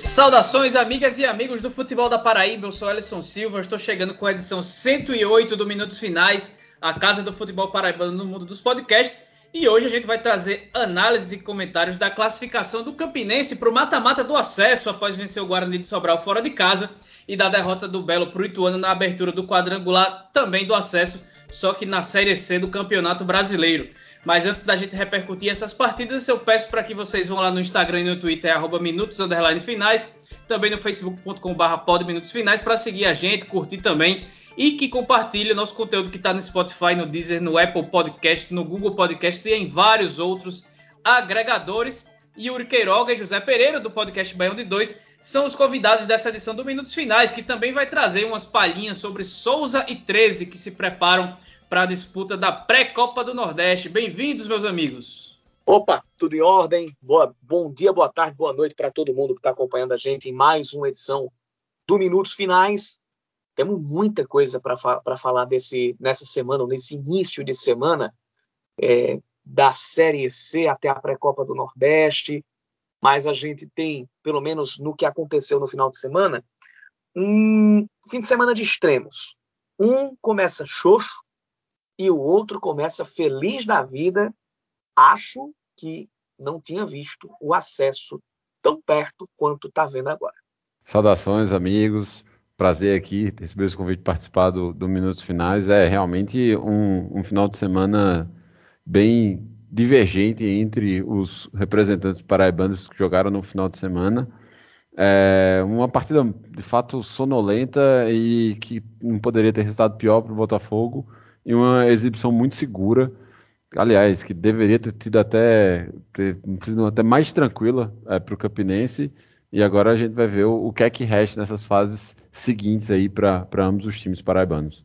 Saudações, amigas e amigos do Futebol da Paraíba. Eu sou Alisson Silva. Estou chegando com a edição 108 do Minutos Finais, a casa do futebol paraibano no mundo dos podcasts. E hoje a gente vai trazer análises e comentários da classificação do Campinense para o mata-mata do acesso após vencer o Guarani de Sobral fora de casa e da derrota do Belo para o Ituano na abertura do quadrangular também do acesso, só que na Série C do Campeonato Brasileiro. Mas antes da gente repercutir essas partidas, eu peço para que vocês vão lá no Instagram e no Twitter, arroba minutos, finais, também no facebook.com.br podminutosfinais para seguir a gente, curtir também e que compartilhe nosso conteúdo que está no Spotify, no Deezer, no Apple Podcasts, no Google Podcasts e em vários outros agregadores. Yuri Queiroga e José Pereira, do podcast Baião de Dois, são os convidados dessa edição do Minutos Finais, que também vai trazer umas palhinhas sobre Souza e 13 que se preparam para a disputa da pré-Copa do Nordeste. Bem-vindos, meus amigos. Opa, tudo em ordem? Boa, bom dia, boa tarde, boa noite para todo mundo que está acompanhando a gente em mais uma edição do Minutos Finais. Temos muita coisa para fa falar desse, nessa semana, nesse início de semana, é, da Série C até a pré-Copa do Nordeste. Mas a gente tem, pelo menos no que aconteceu no final de semana, um fim de semana de extremos. Um começa xoxo, e o outro começa feliz da vida. Acho que não tinha visto o acesso tão perto quanto está vendo agora. Saudações, amigos. Prazer aqui receber esse convite de participar do, do Minutos Finais. É realmente um, um final de semana bem divergente entre os representantes paraibanos que jogaram no final de semana. É uma partida de fato sonolenta e que não poderia ter resultado pior para o Botafogo e uma exibição muito segura. Aliás, que deveria ter tido até, ter, até mais tranquila é, para o Campinense. E agora a gente vai ver o, o que é que resta nessas fases seguintes aí para ambos os times paraibanos.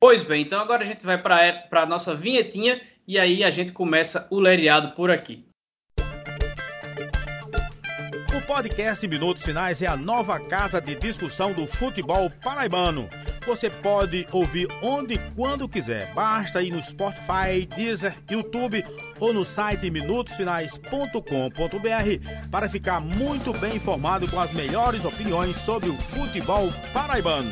Pois bem, então agora a gente vai para a nossa vinhetinha e aí a gente começa o lereado por aqui. O podcast Minutos Finais é a nova casa de discussão do futebol paraibano você pode ouvir onde e quando quiser. Basta ir no Spotify, Deezer, YouTube ou no site minutosfinais.com.br para ficar muito bem informado com as melhores opiniões sobre o futebol paraibano.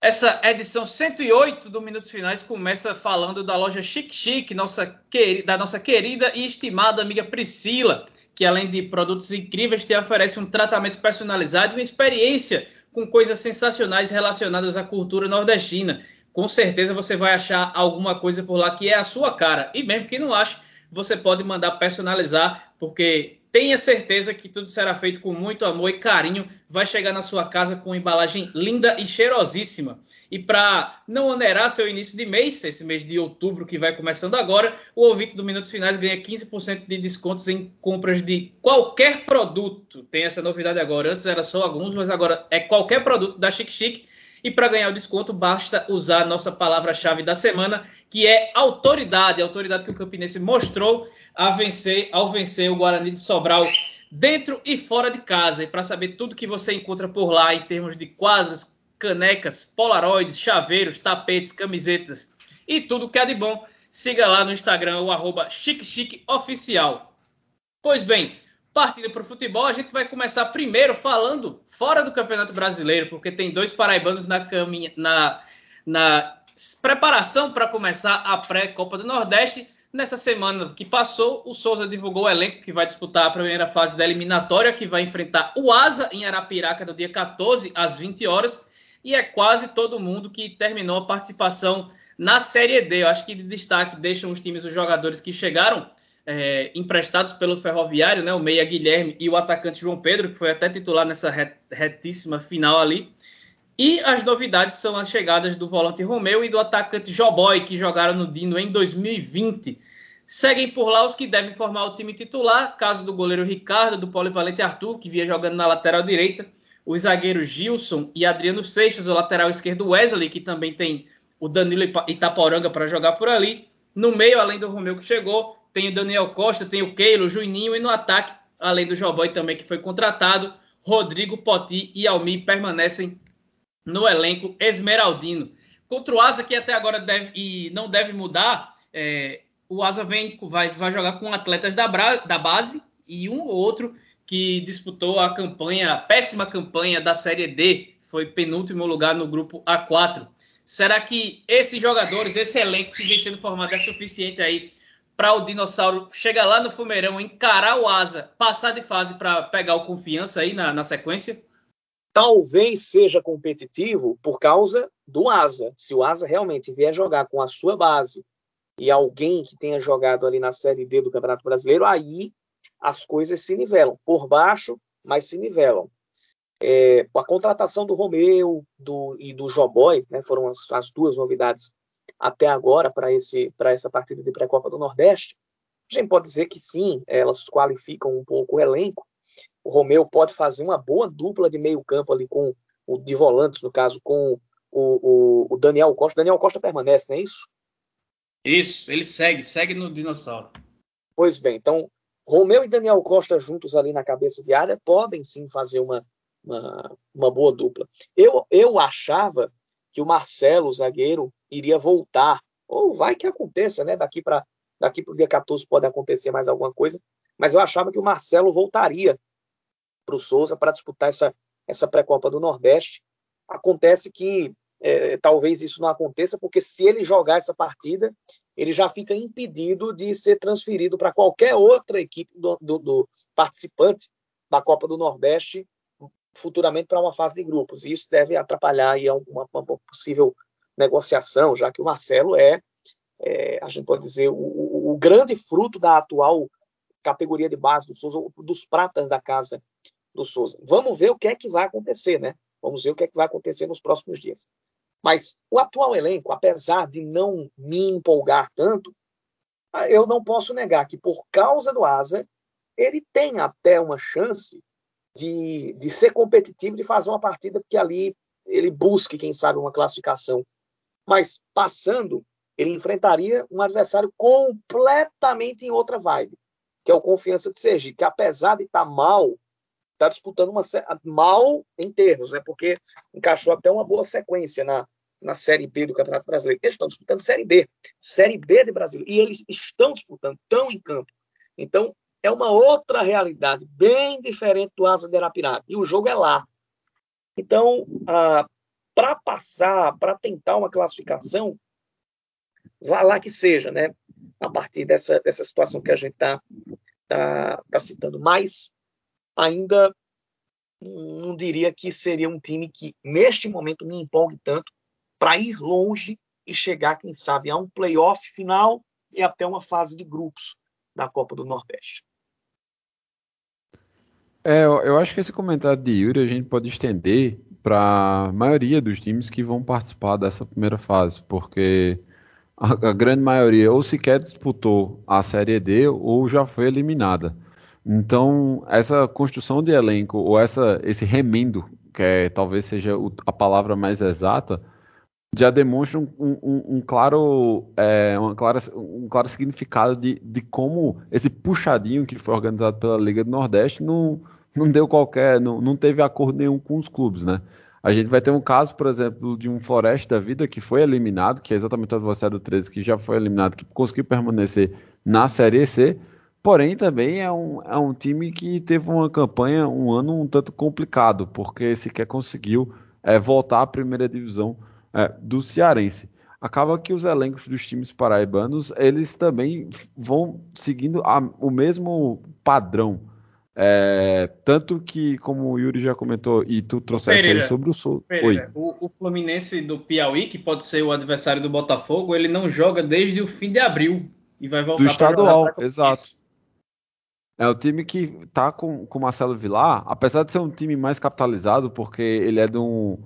Essa edição 108 do Minutos Finais começa falando da loja Chic Chic, nossa, da nossa querida e estimada amiga Priscila que além de produtos incríveis, te oferece um tratamento personalizado e uma experiência com coisas sensacionais relacionadas à cultura nordestina. Com certeza você vai achar alguma coisa por lá que é a sua cara. E mesmo que não ache, você pode mandar personalizar, porque Tenha certeza que tudo será feito com muito amor e carinho. Vai chegar na sua casa com uma embalagem linda e cheirosíssima. E para não onerar seu início de mês, esse mês de outubro que vai começando agora, o ouvinte do Minutos Finais ganha 15% de descontos em compras de qualquer produto. Tem essa novidade agora. Antes era só alguns, mas agora é qualquer produto da Chic Chic. E para ganhar o desconto, basta usar a nossa palavra-chave da semana, que é autoridade. A autoridade que o Campinense mostrou a vencer, ao vencer o Guarani de Sobral dentro e fora de casa. E para saber tudo que você encontra por lá em termos de quadros, canecas, polaroids, chaveiros, tapetes, camisetas e tudo que é de bom, siga lá no Instagram o arroba Oficial. Pois bem, partindo para o futebol, a gente vai começar primeiro falando fora do Campeonato Brasileiro, porque tem dois paraibanos na, caminha, na, na preparação para começar a pré-Copa do Nordeste. Nessa semana que passou, o Souza divulgou o elenco que vai disputar a primeira fase da eliminatória, que vai enfrentar o Asa em Arapiraca no dia 14 às 20 horas. E é quase todo mundo que terminou a participação na Série D. Eu acho que de destaque deixam os times, os jogadores que chegaram é, emprestados pelo Ferroviário, né, o meia Guilherme e o atacante João Pedro, que foi até titular nessa retíssima final ali. E as novidades são as chegadas do volante Romeu e do atacante Joboy, que jogaram no Dino em 2020. Seguem por lá os que devem formar o time titular, caso do goleiro Ricardo, do polivalente Arthur, que via jogando na lateral direita, os zagueiros Gilson e Adriano Seixas, o lateral esquerdo Wesley, que também tem o Danilo Itaporanga para jogar por ali. No meio, além do Romeu que chegou, tem o Daniel Costa, tem o Keilo, o Juninho e no ataque, além do Joboy também que foi contratado, Rodrigo Poti e Almi permanecem no elenco esmeraldino. Contra o Asa, que até agora deve, e não deve mudar, é, o Asa vem, vai, vai jogar com atletas da, da base e um ou outro que disputou a campanha, a péssima campanha da Série D, foi penúltimo lugar no grupo A4. Será que esses jogadores, esse elenco que vem sendo formado é suficiente aí para o Dinossauro chegar lá no Fumeirão, encarar o Asa, passar de fase para pegar o confiança aí na, na sequência? Talvez seja competitivo por causa do Asa. Se o Asa realmente vier jogar com a sua base e alguém que tenha jogado ali na Série D do Campeonato Brasileiro, aí as coisas se nivelam. Por baixo, mas se nivelam. É, a contratação do Romeu do, e do Joboy né, foram as, as, duas novidades até agora para essa partida de pré-copa do Nordeste. A gente pode dizer que sim, elas qualificam um pouco o elenco. O Romeu pode fazer uma boa dupla de meio campo ali com o de volantes, no caso, com o, o, o Daniel Costa. Daniel Costa permanece, não é isso? Isso, ele segue, segue no dinossauro. Pois bem, então Romeu e Daniel Costa juntos ali na cabeça de área podem sim fazer uma, uma, uma boa dupla. Eu, eu achava que o Marcelo, o zagueiro, iria voltar. Ou vai que aconteça, né? Daqui para daqui o dia 14 pode acontecer mais alguma coisa. Mas eu achava que o Marcelo voltaria para o Souza para disputar essa, essa pré-copa do Nordeste. Acontece que é, talvez isso não aconteça, porque se ele jogar essa partida, ele já fica impedido de ser transferido para qualquer outra equipe do, do, do, participante da Copa do Nordeste futuramente para uma fase de grupos. E isso deve atrapalhar aí uma, uma possível negociação, já que o Marcelo é, é a gente pode dizer, o, o, grande fruto da atual categoria de base do Souza, dos pratas da casa do Souza. Vamos ver o que é que vai acontecer, né? Vamos ver o que é que vai acontecer nos próximos dias. Mas o atual elenco, apesar de não me empolgar tanto, eu não posso negar que, por causa do Asa, ele tem até uma chance de, de ser competitivo, de fazer uma partida que ali ele busque, quem sabe, uma classificação. Mas passando, ele enfrentaria um adversário completamente em outra vibe, que é o Confiança de Sergipe, que apesar de estar tá mal, está disputando uma mal em termos, né? Porque encaixou até uma boa sequência na, na Série B do Campeonato Brasileiro. Eles estão disputando Série B, Série B de Brasil, e eles estão disputando, tão em campo. Então, é uma outra realidade, bem diferente do Asa de Arapiraca. E o jogo é lá. Então, ah, para passar, para tentar uma classificação, vá lá que seja, né? A partir dessa, dessa situação que a gente está tá, tá citando. Mas ainda não diria que seria um time que, neste momento, me empolgue tanto para ir longe e chegar, quem sabe, a um playoff final e até uma fase de grupos da Copa do Nordeste. É, eu acho que esse comentário de Yuri a gente pode estender para a maioria dos times que vão participar dessa primeira fase, porque a, a, grande maioria ou sequer disputou a Série D ou já foi eliminada. Então, essa construção de elenco, ou essa, esse remendo, que é, talvez seja o, a palavra mais exata, já demonstra um, um, um claro, é, uma clara, um claro significado de, de como esse puxadinho que foi organizado pela Liga do Nordeste não, não deu qualquer, não, não teve acordo nenhum com os clubes, né? A gente vai ter um caso, por exemplo, de um Floresta da Vida que foi eliminado, que é exatamente o adversário do 13, que já foi eliminado, que conseguiu permanecer na Série C, Porém, também é um, é um time que teve uma campanha, um ano um tanto complicado, porque sequer conseguiu é, voltar à primeira divisão é, do Cearense. Acaba que os elencos dos times paraibanos, eles também vão seguindo a, o mesmo padrão. É, tanto que, como o Yuri já comentou, e tu trouxeste Pereira, aí sobre o Sul. O, o, Fluminense do Piauí, que pode ser o adversário do Botafogo, ele não joga desde o fim de abril e vai voltar do estadual, exato. Isso. É o time que tá com o Marcelo Vilar, apesar de ser um time mais capitalizado, porque ele é de um.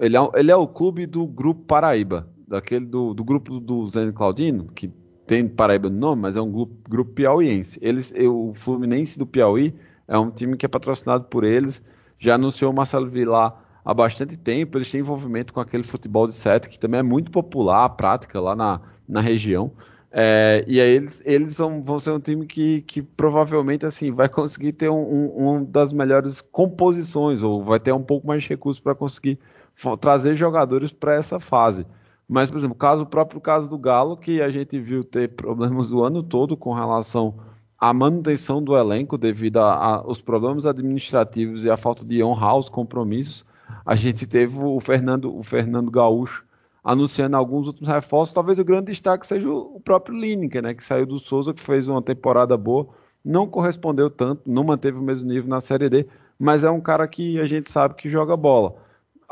Ele é, ele é o clube do Grupo Paraíba, daquele do, do grupo do Zé Claudino, que tem Paraíba no nome, mas é um grupo, grupo piauiense. Eles, o Fluminense do Piauí é um time que é patrocinado por eles, já anunciou o Marcelo Vilar há bastante tempo, eles têm envolvimento com aquele futebol de sete, que também é muito popular, a prática lá na, na região. É, e aí eles, eles vão, ser um time que, que provavelmente assim vai conseguir ter um, um, um das melhores composições, ou vai ter um pouco mais de recursos para conseguir trazer jogadores para essa fase. Mas, por exemplo, caso, o próprio caso do Galo, que a gente viu ter problemas o ano todo com relação à manutenção do elenco devido aos problemas administrativos e à falta de honrar os compromissos. A gente teve o Fernando, o Fernando Gaúcho anunciando alguns últimos reforços. Talvez o grande destaque seja o próprio Lineker, né, que saiu do Souza, que fez uma temporada boa, não correspondeu tanto, não manteve o mesmo nível na Série D, mas é um cara que a gente sabe que joga bola.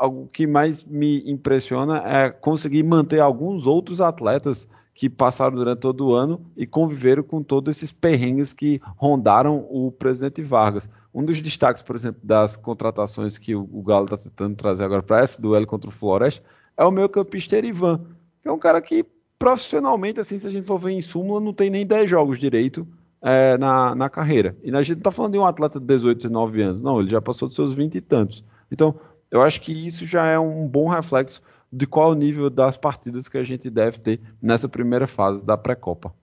O que mais me impressiona é conseguir manter alguns outros atletas que passaram durante todo o ano e conviveram com todos esses perrengues que rondaram o presidente Vargas. Um dos destaques, por exemplo, das contratações que o Galo está tentando trazer agora para esse duelo contra o Floresta é o meu campista Erivan, que é um cara que profissionalmente, assim, se a gente for ver em súmula, não tem nem 10 jogos direito é, na, na carreira. E a gente não está falando de um atleta de 18, 19 anos, não, ele já passou dos seus 20 e tantos. Então, eu acho que isso já é um bom reflexo de qual o nível das partidas que a gente deve ter nessa primeira fase da pré-copa.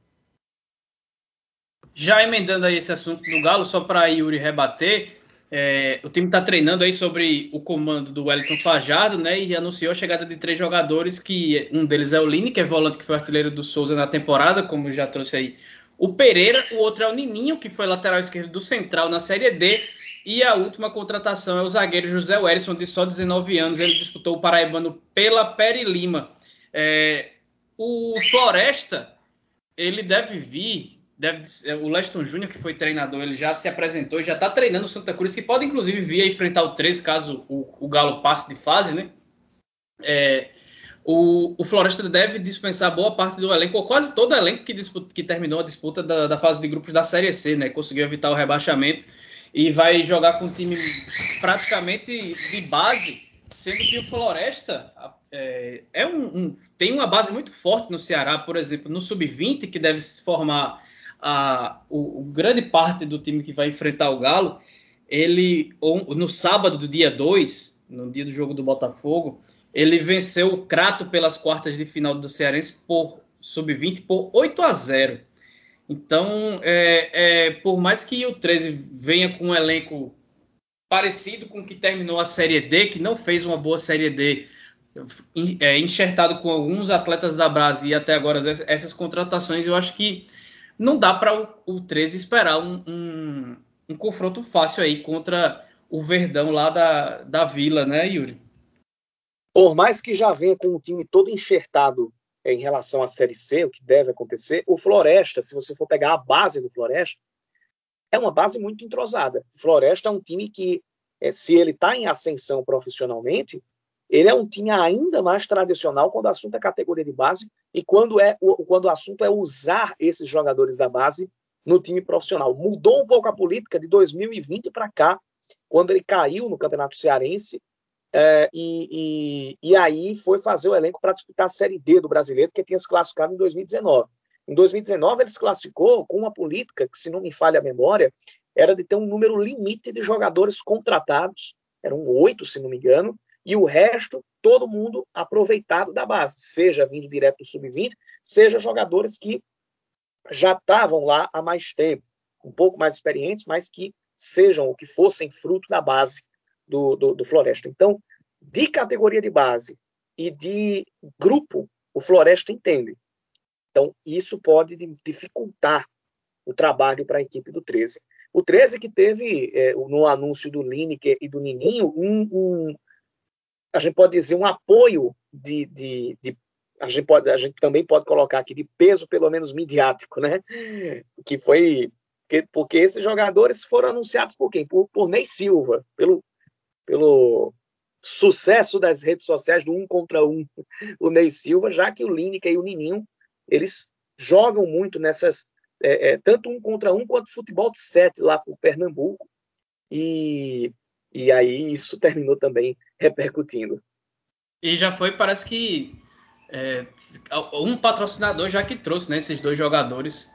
Já emendando aí esse assunto do Galo, só para Yuri rebater, é, o time está treinando aí sobre o comando do Wellington Fajardo, né? E anunciou a chegada de três jogadores, que um deles é o Lini, que é volante que foi artilheiro do Souza na temporada, como já trouxe aí o Pereira, o outro é o Nininho, que foi lateral esquerdo do Central na Série D, e a última contratação é o zagueiro José Werson, de só 19 anos, ele disputou o Paraibano pela Peri Lima. É, o Floresta, ele deve vir deve, é, o Leston Júnior, que foi treinador, ele já se apresentou, já está treinando o Santa Cruz, que pode inclusive vir a enfrentar o 13 caso o, o Galo passe de fase, né? É, o, o, Floresta deve dispensar boa parte do elenco, ou quase todo o elenco que, disputa, que terminou a disputa da, da, fase de grupos da Série C, né? Conseguiu evitar o rebaixamento e vai jogar com um time praticamente de base, sendo que o Floresta é, é um, um, tem uma base muito forte no Ceará, por exemplo, no Sub-20, que deve se formar a, o, o, grande parte do time que vai enfrentar o Galo, ele no sábado do dia 2, no dia do jogo do Botafogo, ele venceu o Crato pelas quartas de final do Cearense por sub-20 por 8 a 0. Então, é, é, por mais que o 13 venha com um elenco parecido com o que terminou a Série D, que não fez uma boa Série D, é, enxertado com alguns atletas da base e até agora essas contratações, eu acho que não dá para o, o 13 esperar um, um, um, confronto fácil aí contra o Verdão lá da, da Vila, né, Yuri? Por mais que já venha com o time todo enxertado em relação à Série C, o que deve acontecer, o Floresta, se você for pegar a base do Floresta, é uma base muito entrosada. O Floresta é um time que, é, se ele está em ascensão profissionalmente, ele é um time ainda mais tradicional quando o assunto é categoria de base e quando, é, quando o assunto é usar esses jogadores da base no time profissional. Mudou um pouco a política de 2020 para cá, quando ele caiu no Campeonato Cearense é, e, e, e, aí foi fazer o elenco para disputar a Série D do Brasileiro, que tinha se classificado em 2019. Em 2019, ele se classificou com uma política que, se não me falha a memória, era de ter um número limite de jogadores contratados, eram oito, se não me engano, e o resto, todo mundo aproveitado da base, seja vindo direto do sub-20, seja jogadores que já estavam lá há mais tempo, um pouco mais experientes, mas que sejam ou que fossem fruto da base do, do, do Floresta. Então, de categoria de base e de grupo, o Floresta entende. Então, isso pode dificultar o trabalho para a equipe do 13. O 13 que teve, é, no anúncio do Lineker e do Nininho, um, um, a gente pode dizer, um apoio de, de, de, a, gente pode, a gente também pode colocar aqui de peso, pelo menos midiático, né? Que foi porque, esses jogadores foram anunciados por quem? Por, por Ney Silva, pelo, pelo sucesso das redes sociais do um contra um, o Ney Silva, já que o Lineker e o Nininho, eles jogam muito nessas, é, é, tanto um contra um quanto futebol de sete lá por Pernambuco, e e aí isso terminou também repercutindo. E já foi, parece que é, um patrocinador já que trouxe né, esses dois jogadores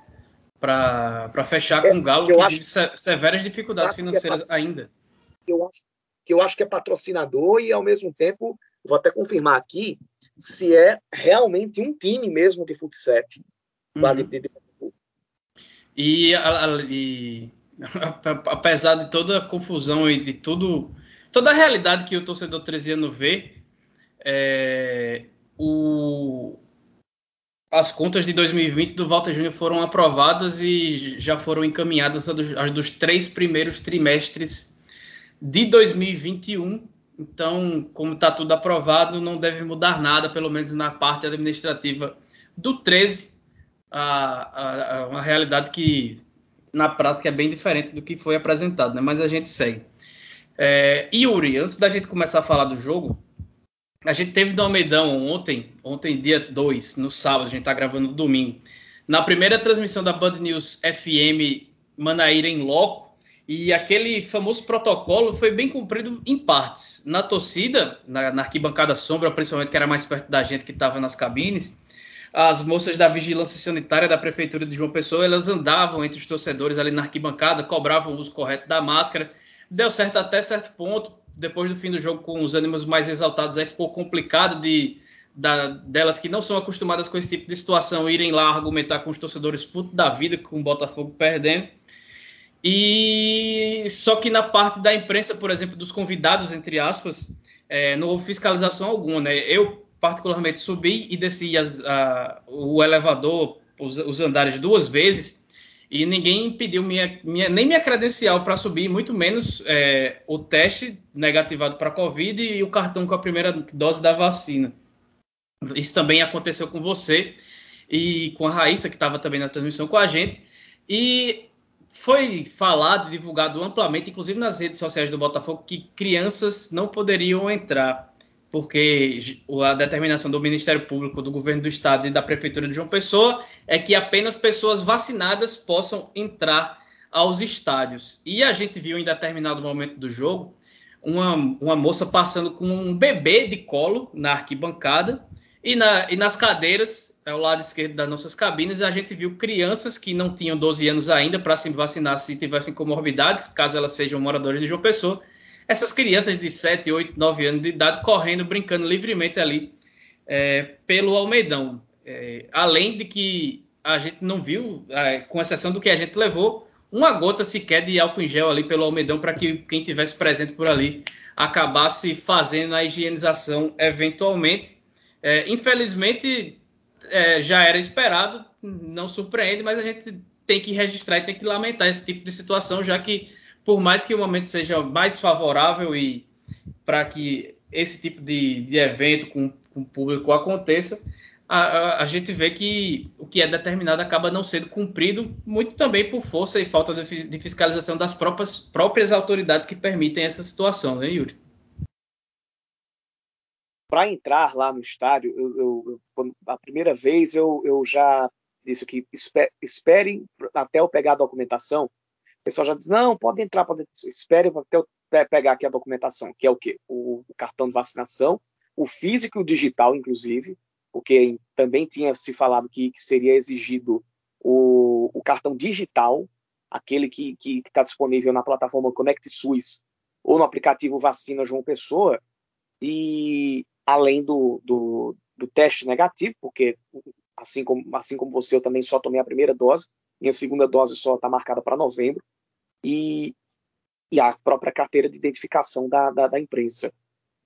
para fechar é, com o Galo, que acho, vive severas dificuldades é financeiras ainda. Eu acho, que eu acho que é patrocinador e, ao mesmo tempo, vou até confirmar aqui, se é realmente um time mesmo de futsal. Uhum. De, de. E, e apesar de toda a confusão e de tudo, toda a realidade que o torcedor treziano vê, é, o, as contas de 2020 do Walter Júnior foram aprovadas e já foram encaminhadas as dos três primeiros trimestres de 2021. Então, como está tudo aprovado, não deve mudar nada, pelo menos na parte administrativa do 13, a, a, a uma realidade que na prática é bem diferente do que foi apresentado, né? mas a gente segue. É, Yuri, antes da gente começar a falar do jogo, a gente teve no Almeidão ontem, ontem dia 2, no sábado, a gente está gravando no domingo, na primeira transmissão da Band News FM Manaíra em Loco, e aquele famoso protocolo foi bem cumprido em partes. Na torcida, na, na arquibancada sombra, principalmente que era mais perto da gente que estava nas cabines, as moças da vigilância sanitária da prefeitura de João Pessoa, elas andavam entre os torcedores ali na arquibancada, cobravam o uso correto da máscara. Deu certo até certo ponto. Depois do fim do jogo, com os ânimos mais exaltados, aí ficou complicado de da, delas que não são acostumadas com esse tipo de situação irem lá argumentar com os torcedores putos da vida, com o Botafogo perdendo. E só que na parte da imprensa, por exemplo, dos convidados, entre aspas, é, não houve fiscalização alguma. Né? Eu particularmente, subi e desci as, a, o elevador, os, os, andares duas vezes, e ninguém pediu minha, minha, nem minha credencial para subir, muito menos é, o teste negativado para Covid e o cartão com a primeira dose da vacina. Isso também aconteceu com você e com a Raíssa, que estava também na transmissão com a gente. E foi falado, divulgado amplamente, inclusive nas redes sociais do Botafogo, que crianças não poderiam entrar porque a determinação do Ministério Público, do Governo do Estado e da Prefeitura de João Pessoa é que apenas pessoas vacinadas possam entrar aos estádios. E a gente viu em determinado momento do jogo uma, uma moça passando com um bebê de colo na arquibancada e, na, e nas cadeiras, ao lado esquerdo das nossas cabines, a gente viu crianças que não tinham 12 anos ainda para se vacinar se tivessem comorbidades, caso elas sejam moradoras de João Pessoa, essas crianças de 7, 8, 9 anos de idade correndo, brincando livremente ali é, pelo Almeidão. É, além de que a gente não viu, é, com exceção do que a gente levou, uma gota sequer de álcool em gel ali pelo Almeidão para que quem tivesse presente por ali acabasse fazendo a higienização eventualmente. É, infelizmente, é, já era esperado, não surpreende, mas a gente tem que registrar e tem que lamentar esse tipo de situação, já que por mais que o momento seja mais favorável e para que esse tipo de, de evento com, com público aconteça, a, a, a, gente vê que o que é determinado acaba não sendo cumprido, muito também por força e falta de, de fiscalização das próprias, próprias autoridades que permitem essa situação, né, Yuri? Para entrar lá no estádio, eu, eu, a primeira vez eu, eu já disse que esperem até eu pegar a documentação, o pessoal já diz, não, pode entrar, pode espere até eu pegar aqui a documentação, que é o quê? O, o cartão de vacinação, o físico e o digital, inclusive, porque também tinha se falado que, que seria exigido o, o, cartão digital, aquele que está disponível na plataforma Connect SUS ou no aplicativo Vacina João Pessoa, e além do, do, do teste negativo, porque assim como, assim como você, eu também só tomei a primeira dose, minha segunda dose só está marcada para novembro, e, e a própria carteira de identificação da, da, da, imprensa.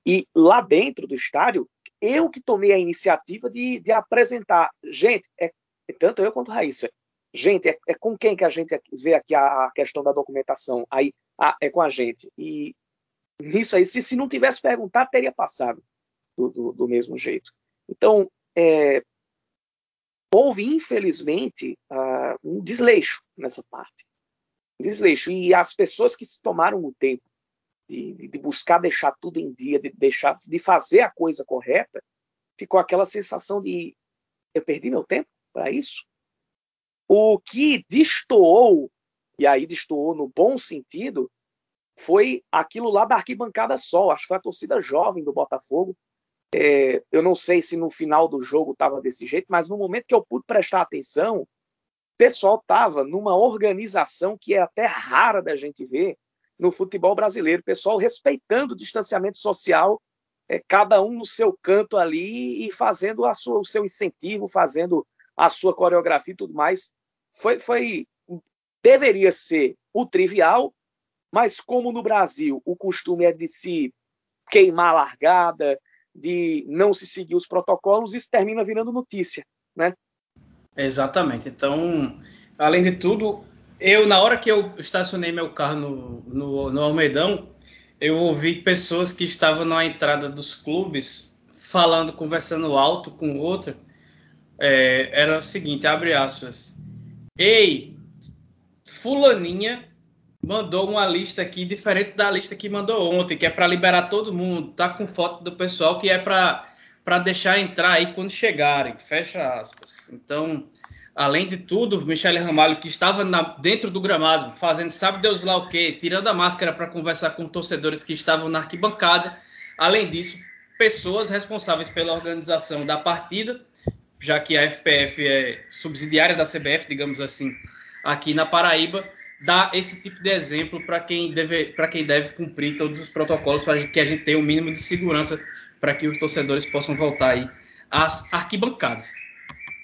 E lá dentro do estádio, eu que tomei a iniciativa de, de apresentar. Gente, é, é tanto eu quanto Raíssa. Gente, é, é, com quem que a gente vê aqui a, a questão da documentação? Aí, ah, é com a gente. E nisso aí, se, se não tivesse perguntado, teria passado do, do, do mesmo jeito. Então, é, houve, infelizmente, uh, um desleixo nessa parte desleixo. E as pessoas que se tomaram o tempo de, de, buscar deixar tudo em dia, de deixar de fazer a coisa correta, ficou aquela sensação de eu perdi meu tempo para isso. O que destoou, e aí destoou no bom sentido, foi aquilo lá da arquibancada só. Acho que foi a torcida jovem do Botafogo. É, eu não sei se no final do jogo estava desse jeito, mas no momento que eu pude prestar atenção, pessoal estava numa organização que é até rara da gente ver no futebol brasileiro, pessoal respeitando o distanciamento social, é, cada um no seu canto ali e fazendo a sua, o seu incentivo, fazendo a sua coreografia e tudo mais. Foi, foi, deveria ser o trivial, mas como no Brasil o costume é de se queimar a largada, de não se seguir os protocolos, isso termina virando notícia, né? Exatamente. Então, além de tudo, eu, na hora que eu estacionei meu carro no, no, no Almeidão, eu ouvi pessoas que estavam na entrada dos clubes falando, conversando alto com o outro. É, era o seguinte, abre aspas. Ei, fulaninha mandou uma lista aqui diferente da lista que mandou ontem, que é para liberar todo mundo. Tá com foto do pessoal que é para para deixar entrar aí quando chegarem. Fecha aspas. Então, além de tudo, Michele Ramalho, que estava na, dentro do gramado, fazendo sabe Deus lá o quê, tirando a máscara para conversar com torcedores que estavam na arquibancada. Além disso, pessoas responsáveis pela organização da partida, já que a FPF é subsidiária da CBF, digamos assim, aqui na Paraíba, dá esse tipo de exemplo para quem deve para quem deve cumprir todos os protocolos para que a gente tenha o um mínimo de segurança para que os torcedores possam voltar aí às arquibancadas.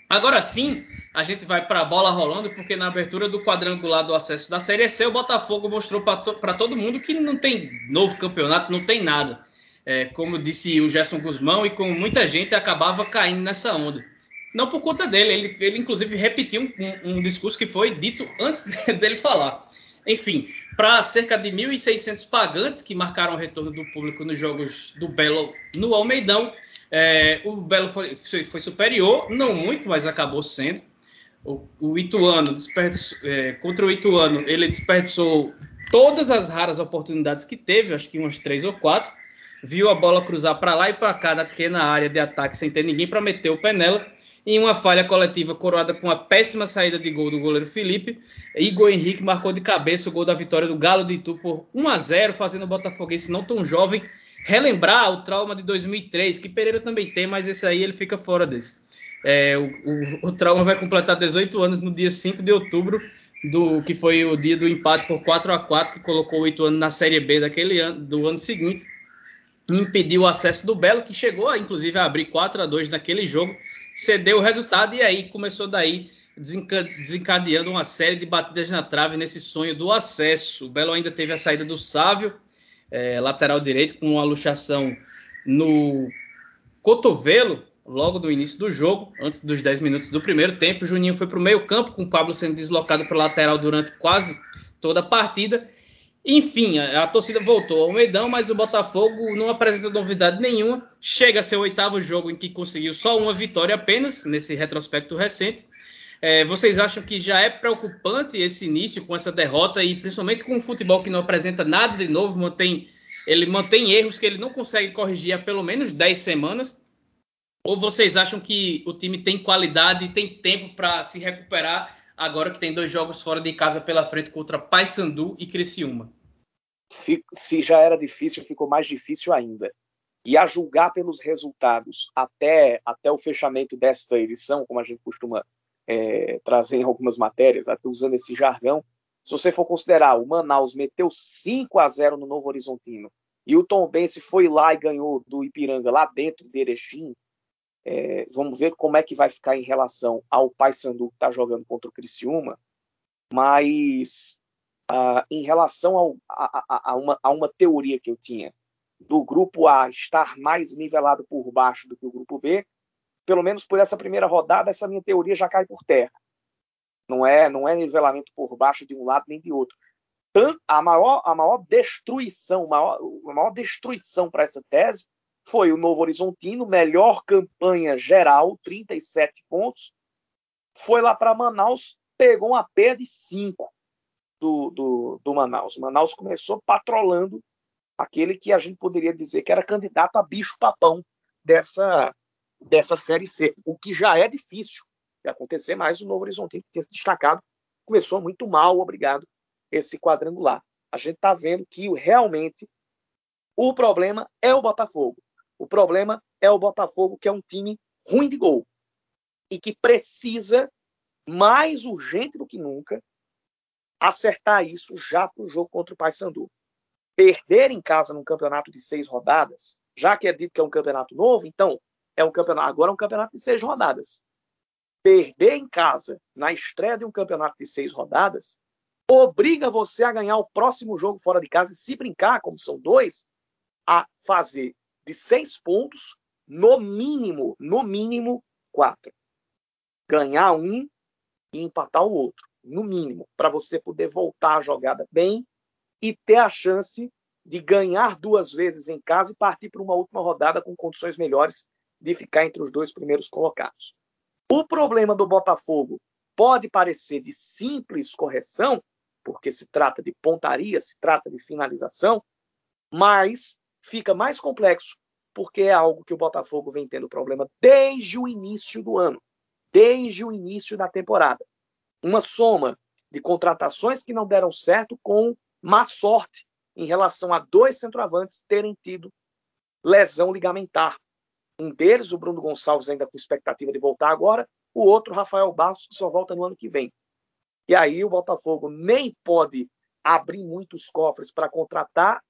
Agora sim, a gente vai para a bola rolando, porque na abertura do quadrangular do acesso da Série C, o Botafogo mostrou para to todo mundo que não tem novo campeonato, não tem nada. É, como disse o Gerson Guzmão, e como muita gente acabava caindo nessa onda. Não por conta dele, ele, ele inclusive repetiu um, um discurso que foi dito antes dele falar. Enfim, para cerca de 1.600 pagantes que marcaram o retorno do público nos jogos do Belo no Almeidão, é, o Belo foi, foi, superior, não muito, mas acabou sendo. O, o Ituano, é, contra o Ituano, ele desperdiçou todas as raras oportunidades que teve, acho que umas três ou quatro. Viu a bola cruzar para lá e para cá na pequena área de ataque sem ter ninguém para meter o pé nela em uma falha coletiva coroada com a péssima saída de gol do goleiro Felipe, Igor Henrique marcou de cabeça o gol da vitória do Galo de Itu por 1 a 0, fazendo o Botafoguense não tão jovem relembrar o trauma de 2003, que Pereira também tem, mas esse aí ele fica fora desse. É, o, o, o, trauma vai completar 18 anos no dia 5 de outubro, do que foi o dia do empate por 4 a 4 que colocou o Ituano na Série B daquele ano, do ano seguinte, impediu o acesso do Belo, que chegou, inclusive, a abrir 4 a 2 naquele jogo, cedeu o resultado e aí começou daí desencadeando uma série de batidas na trave nesse sonho do acesso. O Belo ainda teve a saída do Sávio, é, lateral direito, com uma luxação no cotovelo, logo no início do jogo, antes dos 10 minutos do primeiro tempo. O Juninho foi para o meio campo, com o Pablo sendo deslocado para lateral durante quase toda a partida. Enfim, a, torcida voltou ao Meidão, mas o Botafogo não apresenta novidade nenhuma. Chega a ser o oitavo jogo em que conseguiu só uma vitória apenas, nesse retrospecto recente. É, vocês acham que já é preocupante esse início com essa derrota e principalmente com um futebol que não apresenta nada de novo, mantém, ele mantém erros que ele não consegue corrigir há pelo menos 10 semanas? Ou vocês acham que o time tem qualidade e tem tempo para se recuperar agora que tem dois jogos fora de casa pela frente contra Paysandu e Criciúma. Se já era difícil, ficou mais difícil ainda. E a julgar pelos resultados até, até o fechamento desta edição, como a gente costuma é, trazer em algumas matérias, até usando esse jargão, se você for considerar, o Manaus meteu 5 a 0 no Novo Horizontino e o Tom Bense foi lá e ganhou do Ipiranga lá dentro de Erechim, é, vamos ver como é que vai ficar em relação ao Paysandu que está jogando contra o Criciúma, mas uh, em relação ao, a, a, a, uma, a uma teoria que eu tinha do grupo A estar mais nivelado por baixo do que o grupo B, pelo menos por essa primeira rodada, essa minha teoria já cai por terra. Não é, não é nivelamento por baixo de um lado nem de outro. Tanto, a maior, a maior destruição, maior, a maior destruição para essa tese foi o Novo Horizontino, melhor campanha geral, 37 pontos. Foi lá para Manaus, pegou uma pé de 5 do, do, do Manaus. Manaus começou patrolando aquele que a gente poderia dizer que era candidato a bicho-papão dessa, dessa Série C, o que já é difícil de acontecer, mas o Novo Horizontino, que tinha se destacado, começou muito mal, obrigado, esse quadrangular. A gente está vendo que realmente o problema é o Botafogo. O problema é o Botafogo, que é um time ruim de gol e que precisa, mais urgente do que nunca, acertar isso já para o jogo contra o Paysandu. Perder em casa num campeonato de seis rodadas, já que é dito que é um campeonato novo, então é um campeonato agora é um campeonato de seis rodadas. Perder em casa na estreia de um campeonato de seis rodadas obriga você a ganhar o próximo jogo fora de casa e se brincar, como são dois, a fazer de seis pontos no mínimo, no mínimo, quatro. Ganhar um e empatar o outro, no mínimo, para você poder voltar a jogada bem e ter a chance de ganhar duas vezes em casa e partir para uma última rodada com condições melhores de ficar entre os dois primeiros colocados. O problema do Botafogo pode parecer de simples correção, porque se trata de pontaria, se trata de finalização, mas fica mais complexo porque é algo que o Botafogo vem tendo problema desde o início do ano, desde o início da temporada. Uma soma de contratações que não deram certo com má sorte em relação a dois centroavantes terem tido lesão ligamentar. Um deles, o Bruno Gonçalves, ainda com expectativa de voltar agora, o outro, Rafael Barros, que só volta no ano que vem. E aí o Botafogo nem pode abrir muitos cofres para contratar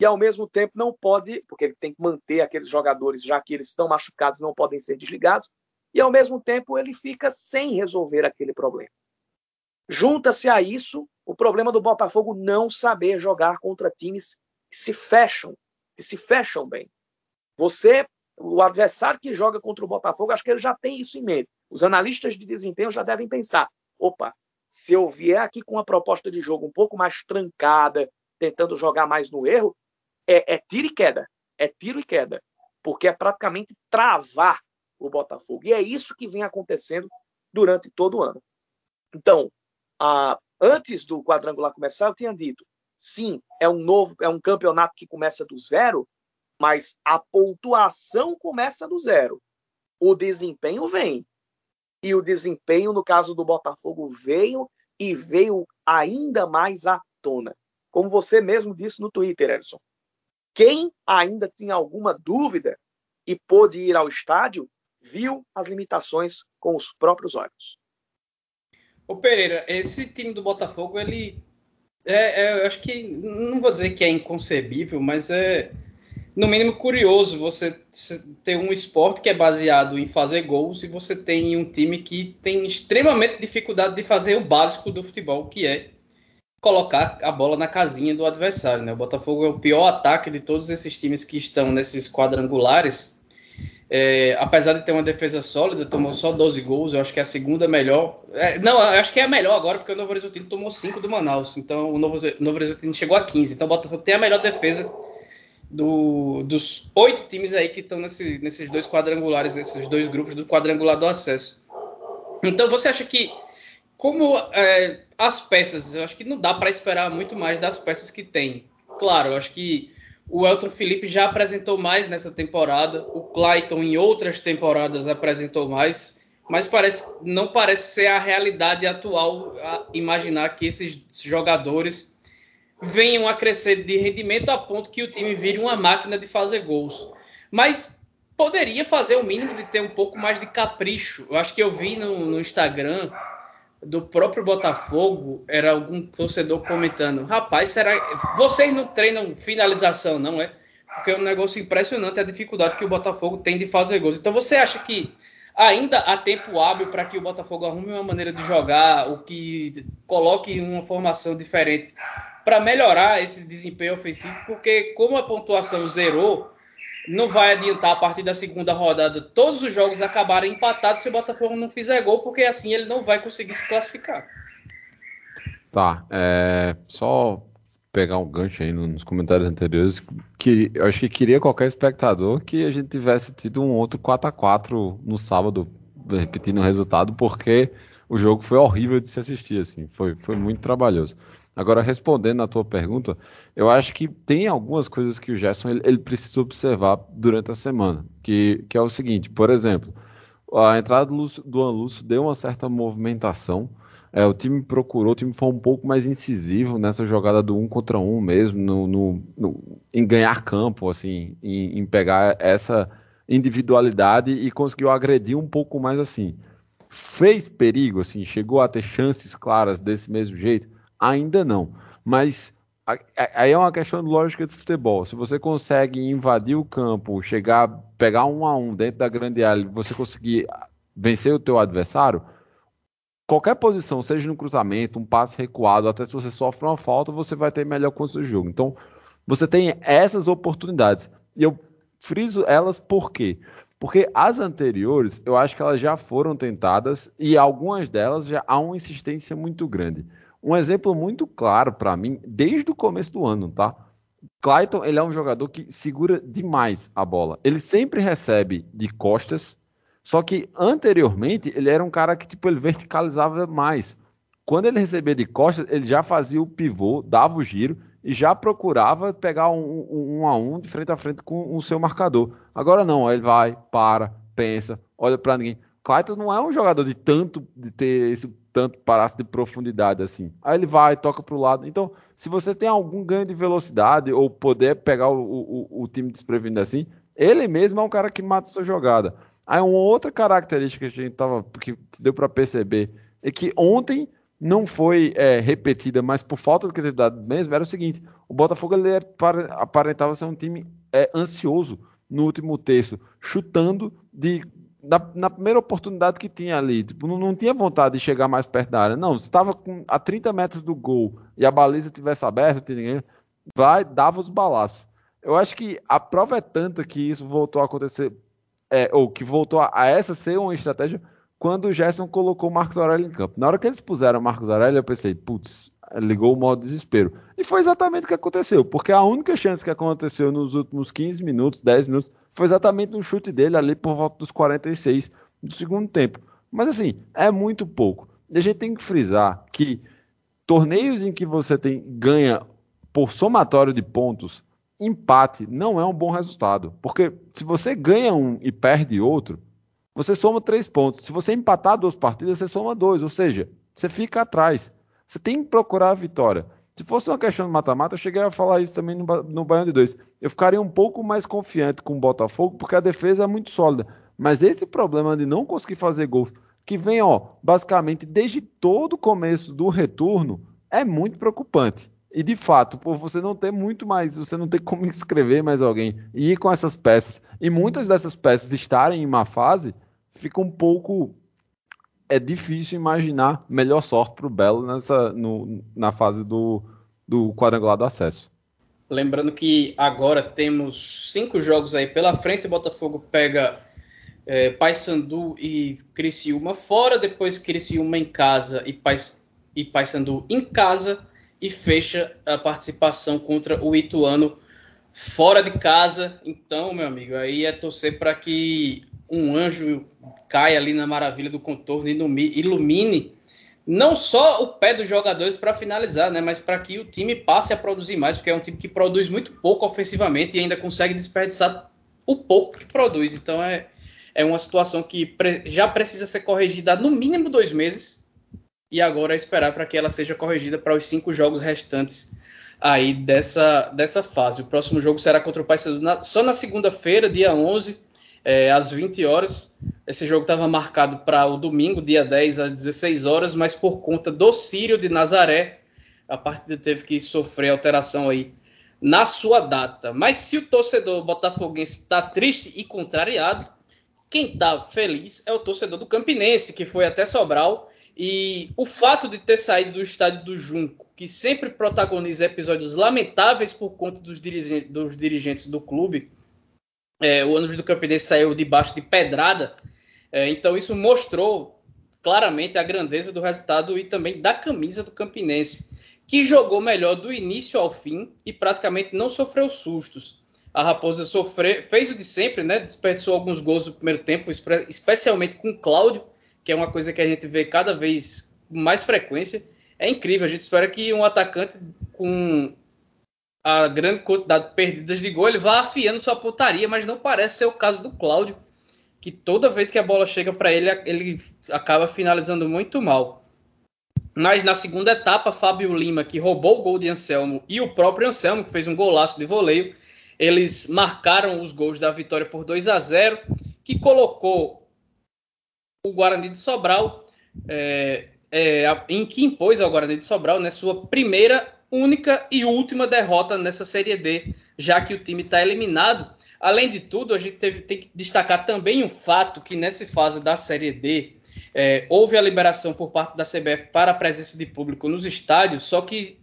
e ao mesmo tempo não pode, porque ele tem que manter aqueles jogadores, já que eles estão machucados, não podem ser desligados, e ao mesmo tempo ele fica sem resolver aquele problema. Junta-se a isso o problema do Botafogo não saber jogar contra times que se fecham, que se fecham bem. Você, o adversário que joga contra o Botafogo, acho que ele já tem isso em mente. Os analistas de desempenho já devem pensar: opa, se eu vier aqui com uma proposta de jogo um pouco mais trancada, tentando jogar mais no erro, é, é tiro e queda. É tiro e queda. Porque é praticamente travar o Botafogo. E é isso que vem acontecendo durante todo o ano. Então, a, antes do quadrangular começar, eu tinha dito, sim, é um novo, é um campeonato que começa do zero, mas a pontuação começa do zero. O desempenho vem. E o desempenho, no caso do Botafogo, veio e veio ainda mais à tona. Como você mesmo disse no Twitter, Edson. Quem ainda tinha alguma dúvida e pôde ir ao estádio, viu as limitações com os próprios olhos. Ô Pereira, esse time do Botafogo, ele é, é, eu acho que não vou dizer que é inconcebível, mas é no mínimo curioso você ter um esporte que é baseado em fazer gols e você tem um time que tem extremamente dificuldade de fazer o básico do futebol, que é colocar a bola na casinha do adversário. Né? O Botafogo é o pior ataque de todos esses times que estão nesses quadrangulares. É, apesar de ter uma defesa sólida, tomou só 12 gols, eu acho que é a segunda melhor. É, não, eu acho que é a melhor agora, porque o Novo Horizontino tomou 5 do Manaus. Então o Novo, Novo Horizontino chegou a 15. Então o Botafogo tem a melhor defesa do, dos oito times aí que estão nesse, nesses dois quadrangulares, nesses dois grupos do quadrangular do acesso. Então você acha que como é, as peças, eu acho que não dá para esperar muito mais das peças que tem. Claro, eu acho que o Elton Felipe já apresentou mais nessa temporada, o Clayton em outras temporadas apresentou mais, mas parece, não parece ser a realidade atual a imaginar que esses jogadores venham a crescer de rendimento a ponto que o time vire uma máquina de fazer gols. Mas poderia fazer o mínimo de ter um pouco mais de capricho. Eu acho que eu vi no, no Instagram do próprio Botafogo era algum torcedor comentando: rapaz, será vocês não treinam finalização, não é? Porque é um negócio impressionante a dificuldade que o Botafogo tem de fazer gols. Então você acha que ainda há tempo hábil para que o Botafogo arrume uma maneira de jogar, o que coloque uma formação diferente para melhorar esse desempenho ofensivo? Porque como a pontuação zerou, não vai adiantar a partir da segunda rodada todos os jogos acabarem empatados se o Botafogo não fizer gol, porque assim ele não vai conseguir se classificar. Tá, é, só pegar um gancho aí nos comentários anteriores, que eu acho que queria qualquer espectador que a gente tivesse tido um outro 4 a 4 no sábado, repetindo o resultado, porque o jogo foi horrível de se assistir, assim, foi, foi muito trabalhoso. Agora, respondendo à tua pergunta, eu acho que tem algumas coisas que o Gerson ele, ele precisa observar durante a semana, que, que é o seguinte, por exemplo, a entrada do, Lúcio, do Anlúcio deu uma certa movimentação, é, o time procurou, o time foi um pouco mais incisivo nessa jogada do um contra um mesmo, no, no, no em ganhar campo, assim, em, em, pegar essa individualidade e conseguiu agredir um pouco mais assim. Fez perigo, assim, chegou a ter chances claras desse mesmo jeito? Ainda não. Mas aí é uma questão lógica de futebol. Se você consegue invadir o campo, chegar, pegar um a um dentro da grande área, você conseguir vencer o teu adversário, qualquer posição, seja no cruzamento, um passe recuado, até se você sofre uma falta, você vai ter melhor condição de jogo. Então, você tem essas oportunidades. E eu friso elas por quê? Porque as anteriores, eu acho que elas já foram tentadas e algumas delas já há uma insistência muito grande. Um exemplo muito claro para mim, desde o começo do ano, tá? Clayton, ele é um jogador que segura demais a bola. Ele sempre recebe de costas, só que anteriormente ele era um cara que tipo ele verticalizava mais. Quando ele recebia de costas, ele já fazia o pivô, dava o giro e já procurava pegar um, um, um a um de frente a frente com o seu marcador. Agora não, ele vai, para, pensa, olha para ninguém. Clayton não é um jogador de tanto de ter esse tanto parácio de profundidade assim. Aí ele vai, toca para o lado. Então, se você tem algum ganho de velocidade ou poder pegar o, o, o time desprevenido assim, ele mesmo é um cara que mata sua jogada. Aí uma outra característica que a gente tava, que deu para perceber é que ontem não foi é, repetida, mas por falta de criatividade mesmo, era o seguinte: o Botafogo ele aparentava ser um time é, ansioso no último terço, chutando de na, na, primeira oportunidade que tinha ali. Tipo, não, não, tinha vontade de chegar mais perto da área. Não, se estava a 30 metros do gol e a baliza tivesse aberta, ninguém, vai, dava os balaços. Eu acho que a prova é tanta que isso voltou a acontecer, é, ou que voltou a, a essa ser uma estratégia quando o Gerson colocou o Marcos Aurélio em campo. Na hora que eles puseram o Marcos Aurélio, eu pensei, putz, ligou o modo desespero. E foi exatamente o que aconteceu, porque a única chance que aconteceu nos últimos 15 minutos, 10 minutos, foi exatamente no chute dele ali por volta dos 46 do segundo tempo. Mas assim, é muito pouco. E a gente tem que frisar que torneios em que você tem ganha por somatório de pontos, empate não é um bom resultado. Porque se você ganha um e perde outro, você soma três pontos. Se você empatar duas partidas, você soma dois. Ou seja, você fica atrás. Você tem que procurar a vitória. Se fosse uma questão de mata-mata, eu cheguei a falar isso também no, no Baiano de 2. Eu ficaria um pouco mais confiante com o Botafogo, porque a defesa é muito sólida. Mas esse problema de não conseguir fazer gols, que vem, ó, basicamente desde todo o começo do retorno, é muito preocupante. E de fato, por você não ter muito mais, você não ter como inscrever mais alguém e ir com essas peças, e muitas dessas peças estarem em uma fase, fica um pouco. É difícil imaginar melhor sorte para o Belo nessa, no, na fase do, do quadrangular do acesso. Lembrando que agora temos cinco jogos aí pela frente. O Botafogo pega é, Paysandu e Criciúma fora, depois Criciúma em casa e, Pais, e Paysandu em casa e fecha a participação contra o Ituano fora de casa. Então, meu amigo, aí é torcer para que um anjo caia ali na maravilha do contorno e ilumine não só o pé dos jogadores para finalizar, né, mas para que o time passe a produzir mais, porque é um time que produz muito pouco ofensivamente e ainda consegue desperdiçar o pouco que produz. Então é, é uma situação que já precisa ser corrigida no mínimo dois meses e agora é esperar para que ela seja corrigida para os cinco jogos restantes aí dessa, dessa fase. O próximo jogo será contra o Paysandu só na segunda-feira, dia 11, é, às 20 horas. Esse jogo estava marcado para o domingo, dia 10, às 16 horas, mas por conta do Sírio de Nazaré, a partida teve que sofrer alteração aí na sua data. Mas se o torcedor botafoguense está triste e contrariado, quem está feliz é o torcedor do Campinense, que foi até Sobral e o fato de ter saído do estádio do Junco, que sempre protagoniza episódios lamentáveis por conta dos dirigentes, dos dirigentes do clube, é, o ônibus do Campinense saiu debaixo de pedrada, é, então isso mostrou claramente a grandeza do resultado e também da camisa do Campinense, que jogou melhor do início ao fim e praticamente não sofreu sustos. A Raposa sofreu, fez o de sempre, né? Desperdiçou alguns gols no primeiro tempo, especialmente com o Cláudio, que é uma coisa que a gente vê cada vez com mais frequência. É incrível, a gente espera que um atacante com a grande quantidade de perdidas de gol, ele vá afiando sua pontaria, mas não parece ser o caso do Cláudio, que toda vez que a bola chega para ele, ele acaba finalizando muito mal. Mas na segunda etapa, Fábio Lima, que roubou o gol de Anselmo, e o próprio Anselmo, que fez um golaço de voleio, eles marcaram os gols da vitória por 2 a 0, que colocou o Guarani de Sobral, é, é, em que impôs ao Guarani de Sobral né, sua primeira, única e última derrota nessa Série D, já que o time está eliminado. Além de tudo, a gente teve, tem que destacar também o fato que nessa fase da Série D é, houve a liberação por parte da CBF para a presença de público nos estádios, só que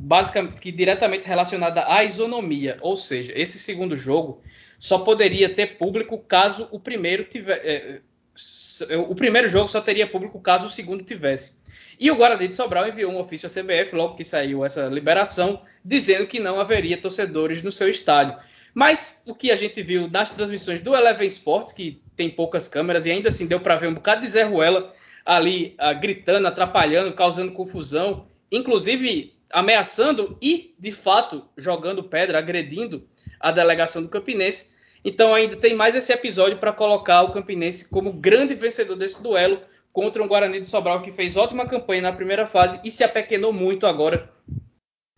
basicamente que diretamente relacionada à isonomia, ou seja, esse segundo jogo só poderia ter público caso o primeiro tiver, é, o primeiro jogo só teria público caso o segundo tivesse. E o Guarani de Sobral enviou um ofício à CBF logo que saiu essa liberação, dizendo que não haveria torcedores no seu estádio. Mas o que a gente viu nas transmissões do Eleven Sports, que tem poucas câmeras e ainda assim deu para ver um bocado de Zé Ruela ali uh, gritando, atrapalhando, causando confusão, inclusive ameaçando e, de fato, jogando pedra, agredindo a delegação do Campinense. Então ainda tem mais esse episódio para colocar o Campinense como grande vencedor desse duelo contra um Guarani de Sobral que fez ótima campanha na primeira fase e se apequenou muito agora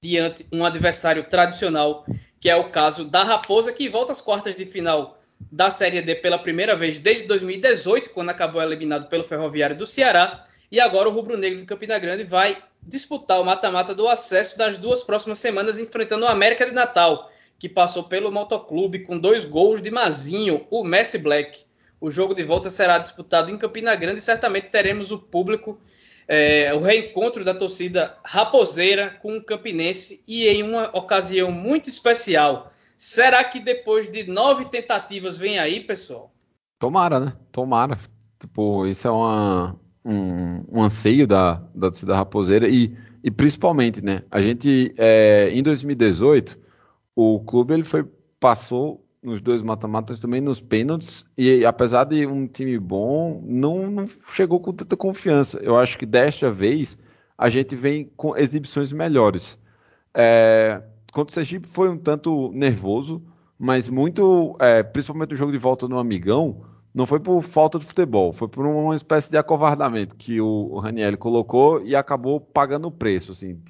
diante um adversário tradicional, que é o caso da Raposa, que volta às quartas de final da Série D pela primeira vez desde 2018, quando acabou eliminado pelo Ferroviário do Ceará, e agora o Rubro Negro de Campina Grande vai disputar o mata-mata do acesso das duas próximas semanas, enfrentando o América de Natal, que passou pelo Motoclube com dois gols de Mazinho, o Messi Black. O jogo de volta será disputado em Campina Grande e certamente teremos o público, é, o reencontro da torcida raposeira com o Campinense e em uma ocasião muito especial. Será que depois de nove tentativas vem aí, pessoal? Tomara, né? Tomara. Tipo, isso é uma, um, um anseio da, da torcida raposeira e, e principalmente, né? A gente, é, em 2018, o clube ele foi passou nos dois mata-matas também nos pênaltis e apesar de um time bom, não, não, chegou com tanta confiança. Eu acho que desta vez a gente vem com exibições melhores. É, contra o Sergipe foi um tanto nervoso, mas muito, é, principalmente o jogo de volta no Amigão, não foi por falta de futebol, foi por uma espécie de acovardamento que o Raniel colocou e acabou pagando o preço, assim,